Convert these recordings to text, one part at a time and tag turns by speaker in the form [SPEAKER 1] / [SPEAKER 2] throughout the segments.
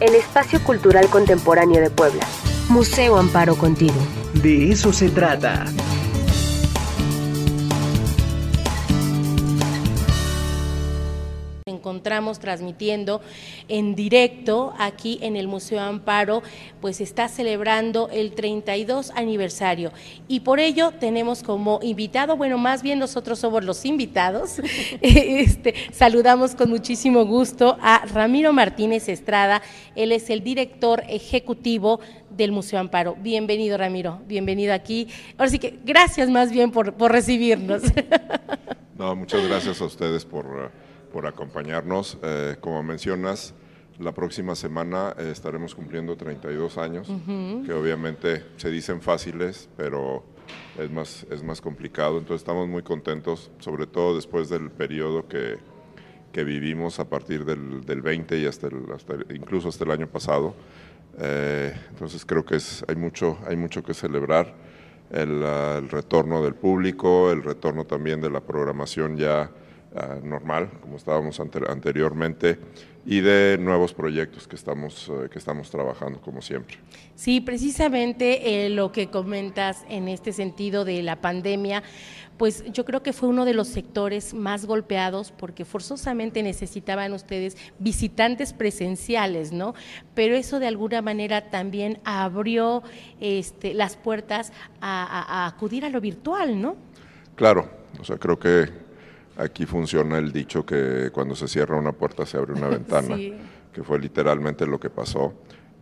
[SPEAKER 1] el espacio cultural contemporáneo de Puebla. Museo Amparo contigo.
[SPEAKER 2] De eso se trata.
[SPEAKER 3] Encontramos transmitiendo en directo aquí en el Museo Amparo, pues está celebrando el 32 aniversario. Y por ello tenemos como invitado, bueno, más bien nosotros somos los invitados, este, saludamos con muchísimo gusto a Ramiro Martínez Estrada, él es el director ejecutivo del Museo Amparo. Bienvenido, Ramiro, bienvenido aquí. Ahora sí que gracias más bien por, por recibirnos.
[SPEAKER 4] No, muchas gracias a ustedes por por acompañarnos. Eh, como mencionas, la próxima semana eh, estaremos cumpliendo 32 años, que obviamente se dicen fáciles, pero es más, es más complicado. Entonces estamos muy contentos, sobre todo después del periodo que, que vivimos a partir del, del 20 y hasta, hasta, incluso hasta el año pasado. Eh, entonces creo que es, hay, mucho, hay mucho que celebrar. El, uh, el retorno del público, el retorno también de la programación ya uh, normal, como estábamos ante, anteriormente, y de nuevos proyectos que estamos, uh, que estamos trabajando, como siempre.
[SPEAKER 3] Sí, precisamente eh, lo que comentas en este sentido de la pandemia, pues yo creo que fue uno de los sectores más golpeados porque forzosamente necesitaban ustedes visitantes presenciales, ¿no? Pero eso de alguna manera también abrió este, las puertas a, a, a acudir a lo virtual, ¿no?
[SPEAKER 4] Claro, o sea, creo que aquí funciona el dicho que cuando se cierra una puerta se abre una ventana, sí. que fue literalmente lo que pasó.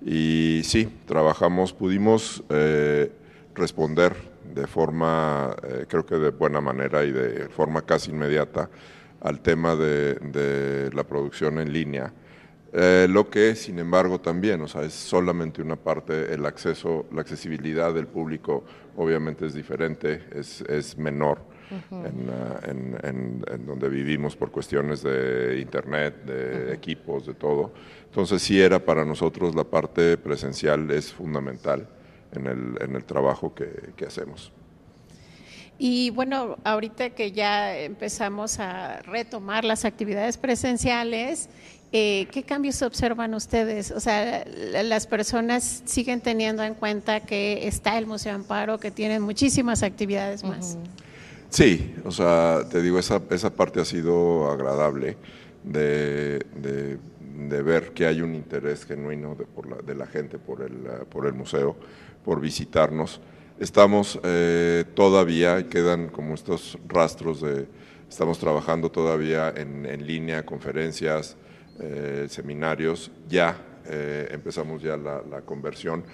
[SPEAKER 4] Y sí, trabajamos, pudimos eh, responder de forma, eh, creo que de buena manera y de forma casi inmediata al tema de, de la producción en línea. Eh, lo que, sin embargo, también, o sea, es solamente una parte, el acceso, la accesibilidad del público obviamente es diferente, es, es menor uh -huh. en, uh, en, en, en, donde vivimos por cuestiones de internet, de uh -huh. equipos, de todo. Entonces sí era para nosotros la parte presencial es fundamental en el, en el trabajo que, que hacemos.
[SPEAKER 5] Y bueno, ahorita que ya empezamos a retomar las actividades presenciales, eh, ¿qué cambios observan ustedes? O sea, las personas siguen teniendo en cuenta que está el Museo Amparo, que tienen muchísimas actividades más. Uh -huh.
[SPEAKER 4] Sí, o sea, te digo, esa, esa parte ha sido agradable de, de, ver que hay un interés genuino de, por la, de la gente por el, por el museo, por visitarnos. Estamos eh, todavía, quedan como estos rastros de, estamos trabajando todavía en, en línea, conferencias, eh, seminarios, ya eh, empezamos ya la conversión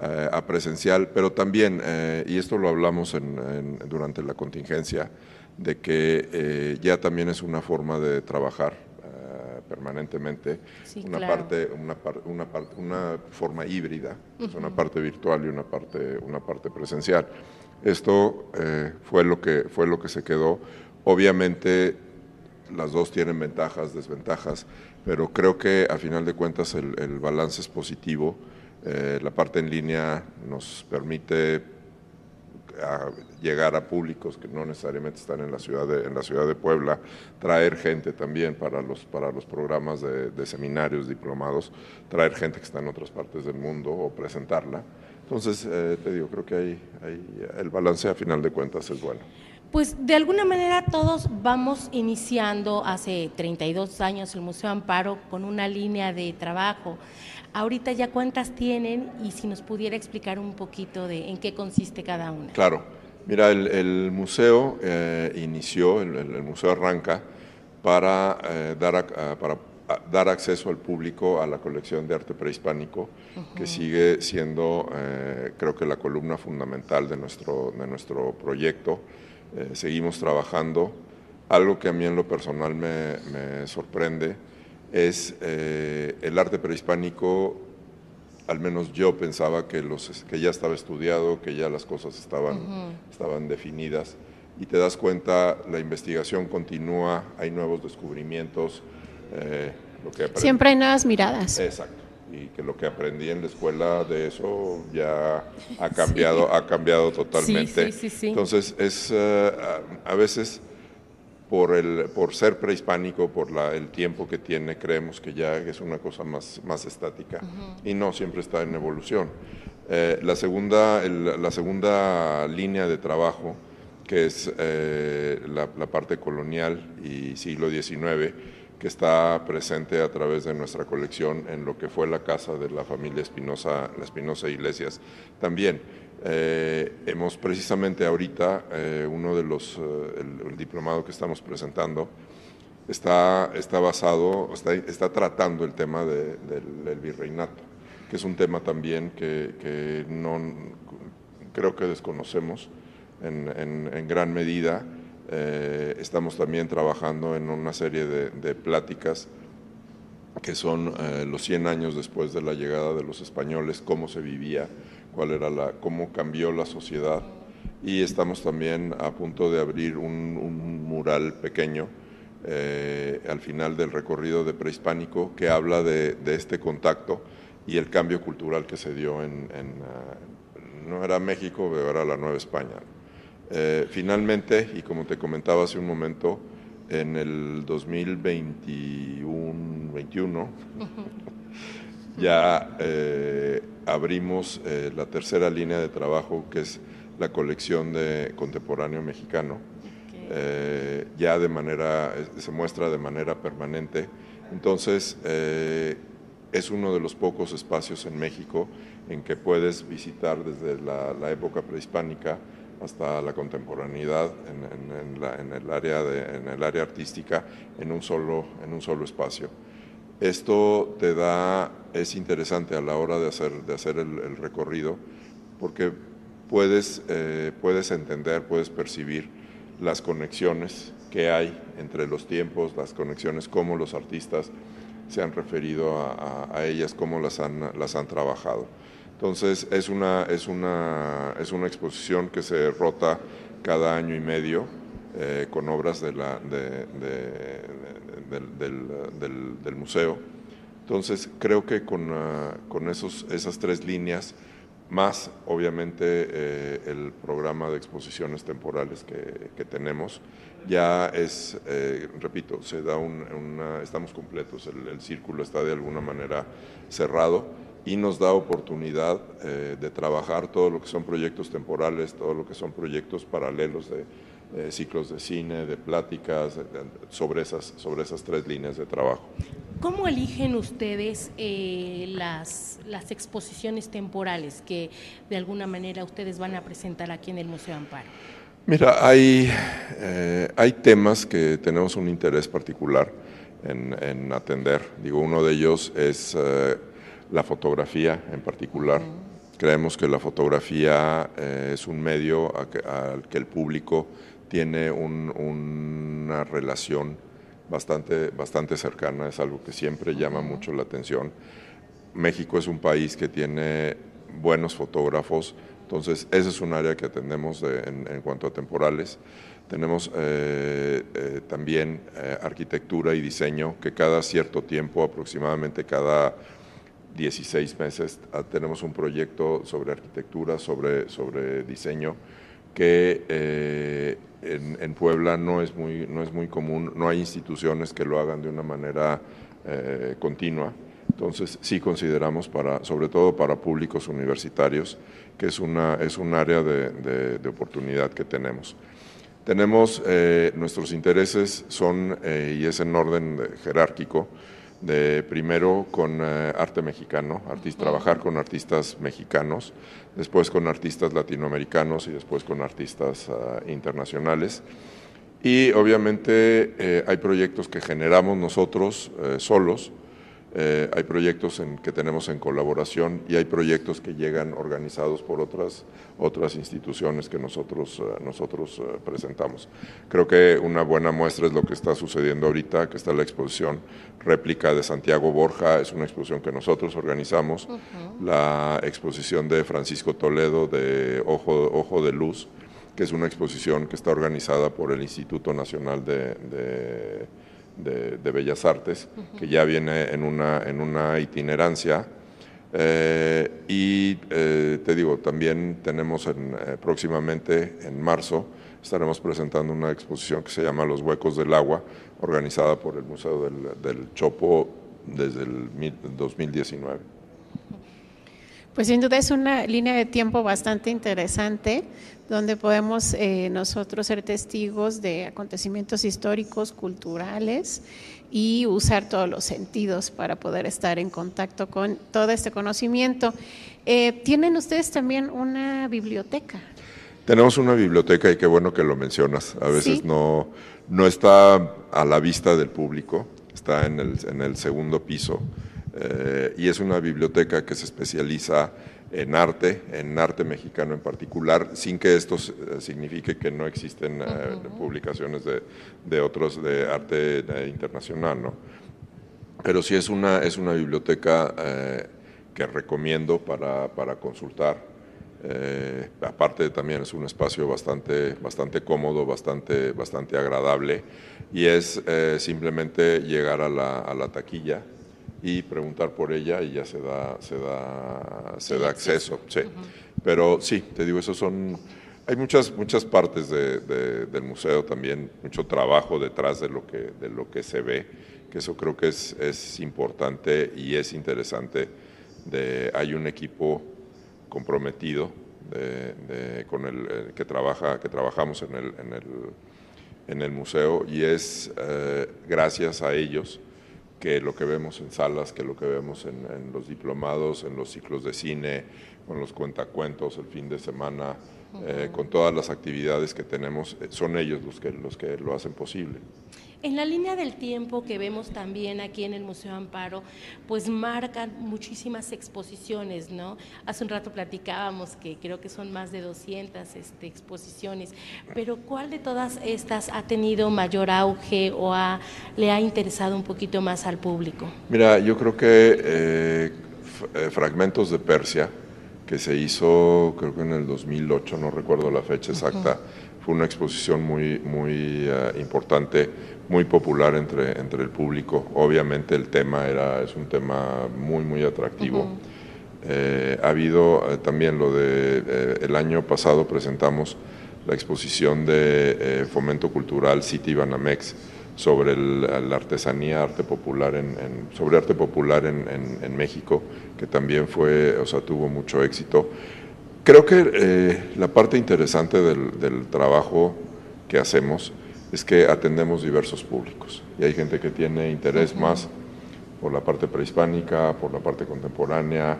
[SPEAKER 4] eh, a presencial, pero también, eh, y esto lo hablamos en, en, durante la contingencia, de que eh, ya también es una forma de trabajar permanentemente,
[SPEAKER 3] sí,
[SPEAKER 4] una,
[SPEAKER 3] claro.
[SPEAKER 4] parte, una, una, parte, una forma híbrida, uh -huh. una parte virtual y una parte, una parte presencial. Esto fue, lo que, fue lo que se quedó. Obviamente las dos tienen ventajas, desventajas, pero creo que a final de cuentas el, el balance es positivo. Eh, la parte en línea nos permite llegar a públicos que no necesariamente están en la ciudad de, en la ciudad de Puebla, traer gente también para los, para los programas de, de seminarios, diplomados, traer gente que está en otras partes del mundo o presentarla. Entonces, eh, te digo, creo que hay, hay, el balance a final de cuentas es bueno.
[SPEAKER 3] Pues de alguna manera todos vamos iniciando hace 32 años el Museo Amparo con una línea de trabajo. Ahorita ya cuántas tienen y si nos pudiera explicar un poquito de en qué consiste cada una.
[SPEAKER 4] Claro, mira, el, el museo eh, inició, el, el, museo arranca para, eh, dar, a, para a, dar acceso al público a la colección de arte prehispánico, uh -huh. que sigue siendo, eh, creo que, la columna fundamental de nuestro, de nuestro proyecto. Eh, seguimos trabajando. Algo que a mí en lo personal me, me sorprende es eh, el arte prehispánico, al menos yo pensaba que, los, que ya estaba estudiado, que ya las cosas estaban, uh -huh. estaban definidas y te das cuenta, la investigación continúa, hay nuevos descubrimientos.
[SPEAKER 5] Eh, lo que Siempre hay nuevas miradas.
[SPEAKER 4] Exacto. Y que lo que aprendí en la escuela de eso ya ha cambiado, sí. ha cambiado totalmente.
[SPEAKER 3] Sí, sí,
[SPEAKER 4] Entonces, es uh, a, veces por, el, por ser prehispánico, por la, el tiempo que tiene, creemos que ya es una cosa más, más estática y no siempre está en evolución. Eh, la, segunda, la segunda línea de trabajo, que es eh, la, parte colonial y siglo XIX, que está presente a través de nuestra colección en lo que fue la casa de la familia Espinosa, la Espinosa Iglesias, también eh, hemos precisamente ahorita, eh, uno de los, eh, el, diplomado que estamos presentando, está, está basado, está, está tratando el tema del, virreinato, que es un tema también que, no, creo que desconocemos en, en, gran medida. Estamos también trabajando en una serie de, pláticas que son los 100 años después de la llegada de los españoles, cómo se vivía cuál era la, cómo cambió la sociedad y estamos también a punto de abrir un, mural pequeño eh, al final del recorrido de prehispánico que habla de, este contacto y el cambio cultural que se dio en, ah, no era México, pero era la Nueva España. Eh, finalmente, y como te comentaba hace un momento, en el 2021, 21, ya eh, abrimos eh, la tercera línea de trabajo, que es la colección de contemporáneo mexicano. Ya de manera, se muestra de manera permanente. Entonces, es uno de los pocos espacios en México en que puedes visitar desde la, época prehispánica hasta la contemporaneidad en, el área en el área artística en un solo, en un solo espacio. Esto te da, es interesante a la hora de hacer, de hacer el, recorrido, porque puedes, eh, puedes entender, puedes percibir las conexiones que hay entre los tiempos, las conexiones, cómo los artistas se han referido a, ellas, cómo las han, las han trabajado. Entonces es una, es, una, es una exposición que se rota cada año y medio eh, con obras de la, de, del, museo. Entonces, creo que con, ah, con esos, esas tres líneas, más obviamente eh, el programa de exposiciones temporales que, tenemos, ya es, eh, repito, se da una, estamos completos, el, círculo está de alguna manera cerrado y nos da oportunidad eh, de trabajar todo lo que son proyectos temporales, todo lo que son proyectos paralelos de, ciclos de cine, de pláticas, sobre, esas, sobre esas tres líneas de trabajo.
[SPEAKER 3] ¿Cómo eligen ustedes eh, las, las exposiciones temporales que de alguna manera ustedes van a presentar aquí en el Museo Amparo?
[SPEAKER 4] Mira, hay, eh, hay temas que tenemos un interés particular en, atender. Digo, uno de ellos es eh, la fotografía en particular. Creemos que la fotografía es un medio al que el público tiene una relación bastante, bastante cercana, es algo que siempre llama mucho la atención. México es un país que tiene buenos fotógrafos, entonces ese es un área que atendemos en, cuanto a temporales. Tenemos eh, eh, también eh, arquitectura y diseño, que cada cierto tiempo, aproximadamente cada 16 meses, ah, tenemos un proyecto sobre arquitectura, sobre, sobre diseño, que eh, en, Puebla no es, muy, no es muy común, no hay instituciones que lo hagan de una manera eh, continua. Entonces sí consideramos, para, sobre todo para públicos universitarios, que es, una, es un área de, oportunidad que tenemos. Tenemos, eh, nuestros intereses son, y es en orden jerárquico, de primero con eh, arte mexicano, trabajar con artistas mexicanos, después con artistas latinoamericanos y después con artistas ah, internacionales. Y obviamente eh, hay proyectos que generamos nosotros eh, solos, eh, hay proyectos en, que tenemos en colaboración y hay proyectos que llegan organizados por otras, otras instituciones que nosotros, eh, nosotros eh, presentamos. Creo que una buena muestra es lo que está sucediendo ahorita, que está la exposición réplica de Santiago Borja, es una exposición que nosotros organizamos, la exposición de Francisco Toledo de Ojo, Ojo de Luz, que es una exposición que está organizada por el Instituto Nacional de de, Bellas Artes, que ya viene en una, en una itinerancia. Eh, y eh, te digo, también tenemos en, eh, próximamente, en marzo, estaremos presentando una exposición que se llama Los Huecos del Agua, organizada por el Museo del, del Chopo desde el 2019.
[SPEAKER 5] Pues sin duda es una línea de tiempo bastante interesante, donde podemos eh, nosotros ser testigos de acontecimientos históricos, culturales y usar todos los sentidos para poder estar en contacto con todo este conocimiento. Eh, ¿Tienen ustedes también una biblioteca?
[SPEAKER 4] Tenemos una biblioteca y qué bueno que lo mencionas. A veces no, no está a la vista del público, está en el, en el segundo piso eh, y es una biblioteca que se especializa en arte, en arte mexicano en particular, sin que esto eh, signifique que no existen eh, publicaciones de, de, otros de arte internacional, ¿no? Pero sí es una, es una biblioteca que recomiendo para, para consultar. aparte también es un espacio bastante, bastante cómodo, bastante, bastante agradable y es simplemente llegar a la, a la taquilla, y preguntar por ella y ya se da, se da, se da acceso. Sí. Pero sí, te digo, eso son... Hay muchas, muchas partes de, del museo también, mucho trabajo detrás de lo que, de lo que se ve, que eso creo que es, es importante y es interesante. De, hay un equipo comprometido de, con el, eh, que, trabaja, que trabajamos en el, en el, en el museo y es eh, gracias a ellos que lo que vemos en salas, que lo que vemos en, los diplomados, en los ciclos de cine, con los cuentacuentos el fin de semana, eh, con todas las actividades que tenemos, eh, son ellos los que, los que lo hacen posible.
[SPEAKER 3] En la línea del tiempo que vemos también aquí en el Museo Amparo, pues marcan muchísimas exposiciones, ¿no? Hace un rato platicábamos que creo que son más de 200 este, exposiciones, pero ¿cuál de todas estas ha tenido mayor auge o le ha interesado un poquito más al público?
[SPEAKER 4] Mira, yo creo que eh, eh, Fragmentos de Persia, que se hizo creo que en el 2008, no recuerdo la fecha exacta, fue una exposición muy, muy eh, importante muy popular entre, entre el público. Obviamente el tema era, es un tema muy, muy atractivo. Eh, ha habido eh, también lo de, eh, el año pasado presentamos la exposición de fomento cultural City Banamex sobre la artesanía, arte popular en, sobre arte popular en, en, México, que también fue, o sea, tuvo mucho éxito. Creo que la parte interesante del, del trabajo que hacemos es que atendemos diversos públicos y hay gente que tiene interés más por la parte prehispánica, por la parte contemporánea,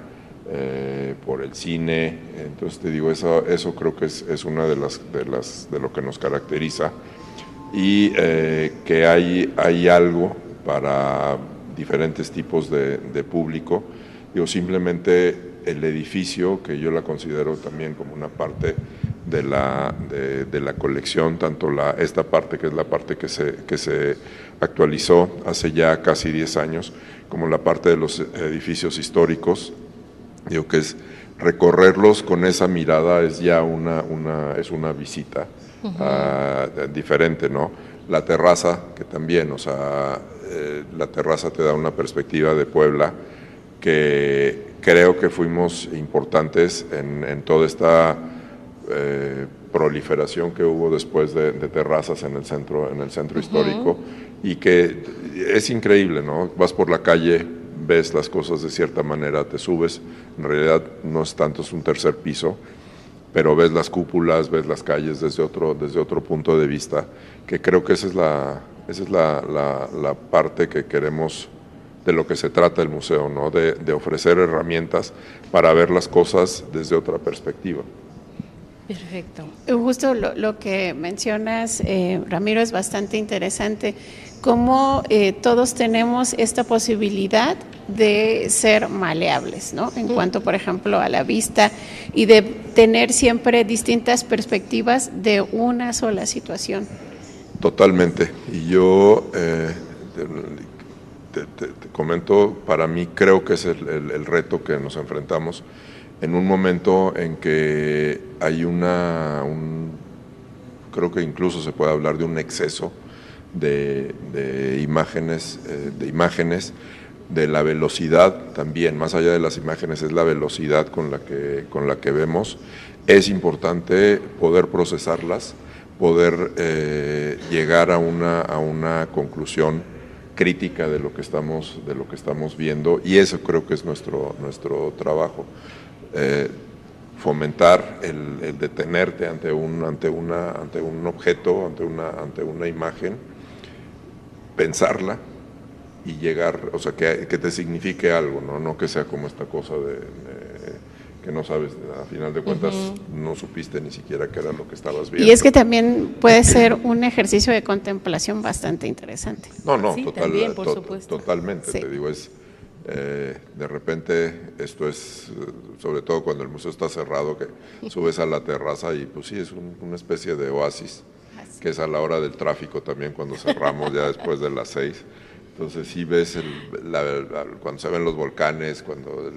[SPEAKER 4] eh, por el cine. Entonces te digo, eso, eso creo que es, es una de las, de las de lo que nos caracteriza y eh, que hay, hay algo para diferentes tipos de, de público. Simplemente el edificio, que yo la considero también como una parte de la, de, la colección, tanto la, esta parte que es la parte que se, que se actualizó hace ya casi 10 años, como la parte de los edificios históricos, digo que es recorrerlos con esa mirada es ya una, una, es una visita ah, diferente, ¿no? La terraza, que también, o sea, eh, la terraza te da una perspectiva de Puebla que creo que fuimos importantes en, en toda esta eh, proliferación que hubo después de, terrazas en el centro, en el centro histórico y que es increíble, ¿no? Vas por la calle, ves las cosas de cierta manera, te subes, en realidad no es tanto, es un tercer piso, pero ves las cúpulas, ves las calles desde otro, desde otro punto de vista, que creo que esa es la, esa es la, la, parte que queremos de lo que se trata el museo, ¿no? de, de ofrecer herramientas para ver las cosas desde otra perspectiva.
[SPEAKER 5] Perfecto. Justo lo, que mencionas, eh, Ramiro, es bastante interesante. Cómo eh, todos tenemos esta posibilidad de ser maleables, ¿no? En cuanto, por ejemplo, a la vista y de tener siempre distintas perspectivas de una sola situación.
[SPEAKER 4] Totalmente. Y yo eh, te, comento, para mí creo que es el reto que nos enfrentamos en un momento en que hay una, creo que incluso se puede hablar de un exceso de, imágenes, eh, de imágenes, de la velocidad también, más allá de las imágenes, es la velocidad con la que, con la que vemos. Es importante poder procesarlas poder eh, llegar a una, a una conclusión crítica de lo que estamos, de lo que estamos viendo y eso creo que es nuestro, nuestro trabajo. Eh, fomentar el, detenerte ante un, ante, una, ante un objeto, ante una, ante una imagen, pensarla y llegar, o sea, que, que te signifique algo, ¿no? no que sea como esta cosa de que no sabes, a final de cuentas no supiste ni siquiera qué era lo que estabas viendo.
[SPEAKER 5] Y es que también puede ser un ejercicio de contemplación bastante interesante.
[SPEAKER 4] No, no, totalmente, te digo, es eh, de repente esto es, sobre todo cuando el museo está cerrado, que subes a la terraza y pues sí, es una especie de oasis, que es a la hora del tráfico también cuando cerramos ya después de las seis. Entonces sí ves el, cuando se ven los volcanes, cuando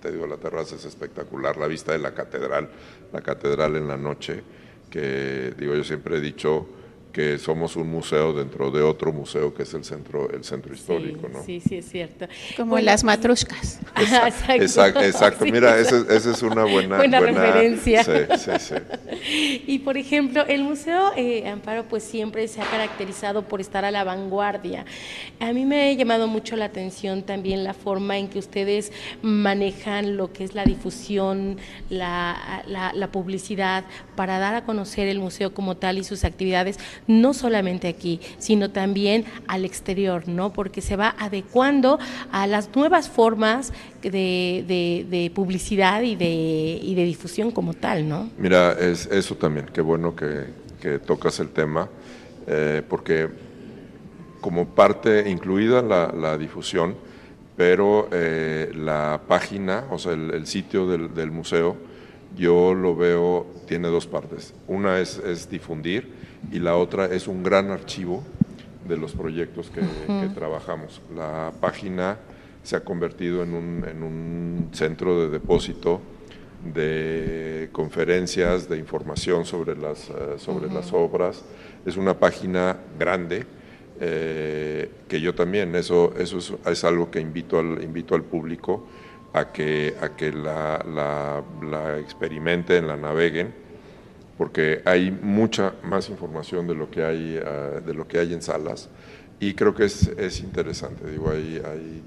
[SPEAKER 4] te digo la terraza es espectacular, la vista de la catedral, la catedral en la noche, que digo yo siempre he dicho que somos un museo dentro de otro museo que es el centro el centro histórico, ¿no?
[SPEAKER 3] Sí, sí, es cierto.
[SPEAKER 5] Como las matrushkas.
[SPEAKER 4] Exacto, exacto. Mira, esa, es una buena,
[SPEAKER 3] buena, referencia.
[SPEAKER 4] Sí, sí, sí.
[SPEAKER 3] Y por ejemplo, el Museo eh, Amparo pues siempre se ha caracterizado por estar a la vanguardia. A mí me ha llamado mucho la atención también la forma en que ustedes manejan lo que es la difusión, la, la, la publicidad, para dar a conocer el museo como tal y sus actividades no solamente aquí, sino también al exterior, ¿no? Porque se va adecuando a las nuevas formas de, publicidad y de, y de difusión como tal, ¿no?
[SPEAKER 4] Mira, es eso también, qué bueno que, tocas el tema, eh, porque como parte incluida la, difusión, pero eh, la página, o sea, el, sitio del, museo, yo lo veo, tiene dos partes. Una es, es difundir y la otra es un gran archivo de los proyectos que, trabajamos. La página se ha convertido en un, en un, centro de depósito de conferencias, de información sobre las, eh, sobre las obras. Es una página grande eh, que yo también, eso, eso es, algo que invito al, invito al público a que, a que la, la, la experimenten, la naveguen porque hay mucha más información de lo que hay, ah, de lo que hay en salas y creo que es, es interesante. Digo, hay, hay,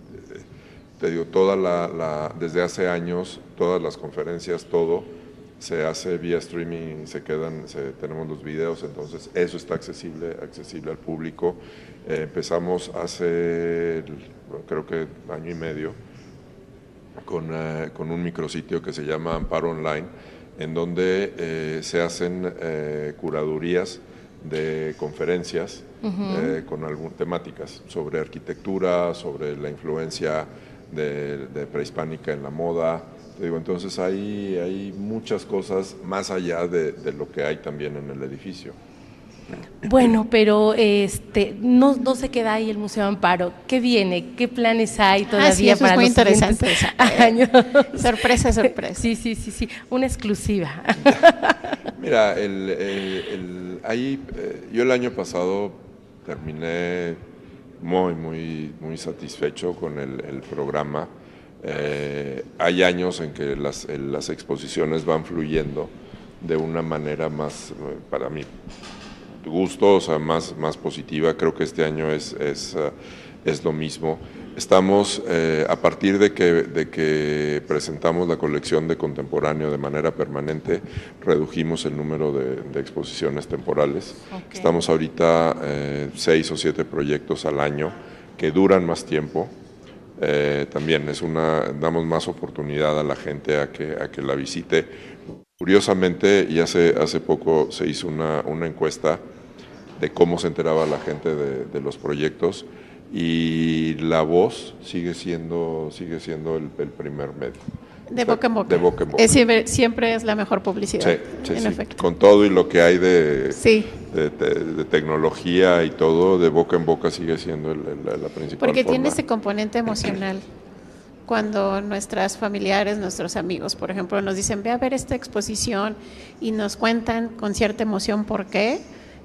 [SPEAKER 4] te digo, toda la, desde hace años, todas las conferencias, todo se hace vía streaming, se quedan, se, tenemos los videos, entonces eso está accesible, accesible al público. Eh, empezamos hace, creo que año y medio, con, eh, con un micrositio que se llama Amparo Online en donde eh, se hacen eh, curadurías de conferencias eh, con algunas temáticas sobre arquitectura, sobre la influencia de, prehispánica en la moda. digo, entonces hay, hay muchas cosas más allá de lo que hay también en el edificio.
[SPEAKER 3] Bueno, pero este no, no se queda ahí el Museo Amparo. ¿Qué viene? ¿Qué planes hay todavía ah, sí,
[SPEAKER 5] eso
[SPEAKER 3] para
[SPEAKER 5] es muy interesante. años? sorpresa, sorpresa.
[SPEAKER 3] Sí, sí, sí, sí, una exclusiva.
[SPEAKER 4] Mira, el, ahí eh, yo el año pasado terminé muy, muy, muy satisfecho con el, programa. Eh, hay años en que las, las exposiciones van fluyendo de una manera más, eh, para mí, gusto, o sea, más, más positiva. Creo que este año es, es, eh, es lo mismo. Estamos, eh, a partir de que, de que presentamos la colección de contemporáneo de manera permanente, redujimos el número de, exposiciones temporales. Estamos ahorita eh, seis o siete proyectos al año que duran más tiempo. también es una, damos más oportunidad a la gente a que, a que la visite Curiosamente, y hace, hace poco se hizo una, una encuesta de cómo se enteraba la gente de, los proyectos y la voz sigue siendo, sigue siendo el, primer medio.
[SPEAKER 5] De boca en boca.
[SPEAKER 4] De boca en boca.
[SPEAKER 5] Es, siempre, es la mejor publicidad.
[SPEAKER 4] Sí, sí, Con todo y lo que hay de, de, tecnología y todo, de boca en boca sigue siendo la principal.
[SPEAKER 5] Porque tiene ese componente emocional cuando nuestras familiares, nuestros amigos, por ejemplo, nos dicen, ve a ver esta exposición y nos cuentan con cierta emoción por qué,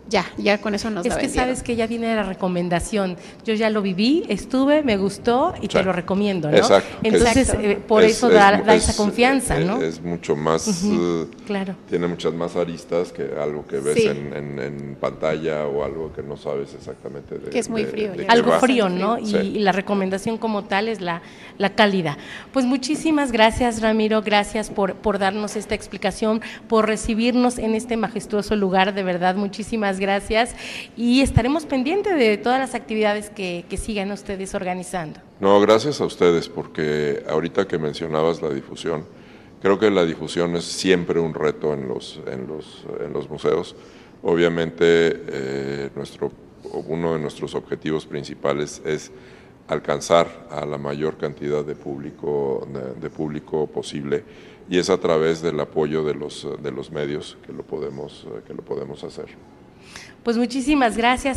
[SPEAKER 5] ya, ya con eso nos
[SPEAKER 3] Es que sabes que ya viene la recomendación. Yo ya lo viví, estuve, me gustó y te lo recomiendo, ¿no?
[SPEAKER 4] Exacto.
[SPEAKER 3] Entonces, eh, por eso da, esa confianza, ¿no?
[SPEAKER 4] Es mucho más, eh,
[SPEAKER 3] claro.
[SPEAKER 4] tiene muchas más aristas que algo que ves en, pantalla o algo que no sabes exactamente de
[SPEAKER 5] Que es muy frío.
[SPEAKER 3] algo frío, ¿no? Y, la recomendación como tal es la, la cálida. Pues muchísimas gracias, Ramiro, gracias por, por darnos esta explicación, por recibirnos en este majestuoso lugar, de verdad, muchísimas gracias y estaremos pendientes de todas las actividades que, sigan ustedes organizando.
[SPEAKER 4] No, gracias a ustedes, porque ahorita que mencionabas la difusión, creo que la difusión es siempre un reto en los, en los, en los museos. Obviamente, eh, nuestro, uno de nuestros objetivos principales es alcanzar a la mayor cantidad de público, de, público posible y es a través del apoyo de los, de los medios que lo podemos, que lo podemos hacer.
[SPEAKER 3] Pues muchísimas gracias.